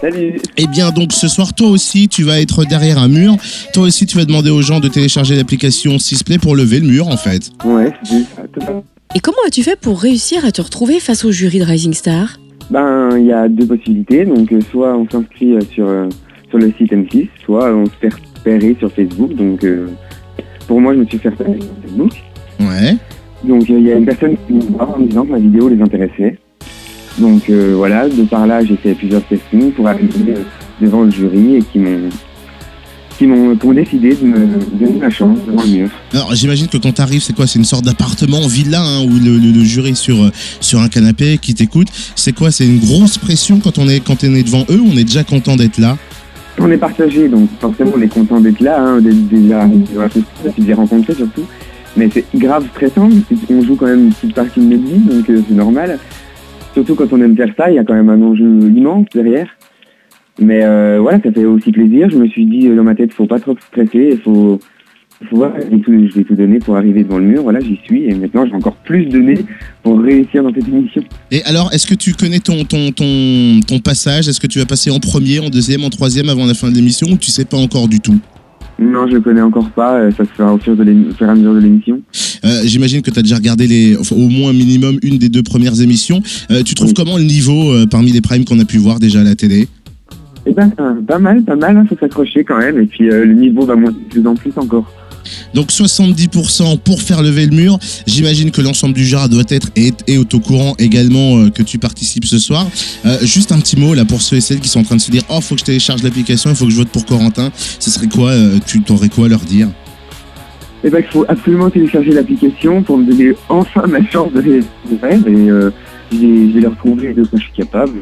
Salut. Eh bien, donc ce soir, toi aussi, tu vas être derrière un mur. Toi aussi, tu vas demander aux gens de télécharger l'application Sisplay pour lever le mur, en fait. Ouais, c'est ça. tout à fait. Et comment as-tu fait pour réussir à te retrouver face au jury de Rising Star? Ben, il y a deux possibilités. Donc, euh, soit on s'inscrit euh, sur, euh, sur le site M6, soit on se fait repérer sur Facebook. Donc, euh, pour moi, je me suis fait repérer sur Facebook. Ouais. Donc, il y a une personne qui me voit en me disant que ma vidéo les intéressait. Donc, euh, voilà, de par là, j'ai fait plusieurs castings pour arriver euh, devant le jury et qui m'ont qui m'ont ont décidé de me donner ma chance devant le mur. Alors, j'imagine que quand t'arrives, c'est quoi? C'est une sorte d'appartement, villa, hein, où le, le- le jury est sur, euh, sur un canapé qui t'écoute. C'est quoi? C'est une grosse pression quand on est, quand on est devant eux On est déjà content d'être là? On est partagé, donc forcément on est content d'être là, hein, d'être déjà de les rencontrer surtout. Mais c'est grave stressant, on joue quand même une petite partie de notre vie, donc euh, c'est normal. Surtout quand on aime faire ça, il y a quand même un enjeu immense derrière. Mais euh, voilà, ça fait aussi plaisir. Je me suis dit euh, dans ma tête, faut pas trop stresser, il faut, faut voir, je vais, tout, je vais tout donner pour arriver devant le mur. Voilà, j'y suis et maintenant je vais encore plus donner pour réussir dans cette émission. Et alors, est-ce que tu connais ton, ton, ton, ton passage? Est-ce que tu vas passer en premier, en deuxième, en troisième avant la fin de l'émission ou tu sais pas encore du tout? Non, je ne connais encore pas, euh, ça se fera au fur et à mesure de l'émission. Euh, J'imagine que tu as déjà regardé les, enfin, au moins minimum une des deux premières émissions. Euh, tu trouves Oui. comment le niveau euh, parmi les primes qu'on a pu voir déjà à la télé? Eh ben, pas mal, pas mal, hein, faut s'accrocher quand même. Et puis le niveau va monter de plus en plus encore. Donc 70% pour faire lever le mur. J'imagine que l'ensemble du jury doit être et est au courant également euh, que tu participes ce soir. Euh, juste un petit mot là pour ceux et celles qui sont en train de se dire oh faut que je télécharge l'application, il faut que je vote pour Corentin. Ce serait quoi euh, Tu t'aurais quoi à leur dire? Eh ben, il faut absolument télécharger l'application pour me donner enfin ma chance de les faire. Et euh, le retrouver de quoi je suis capable.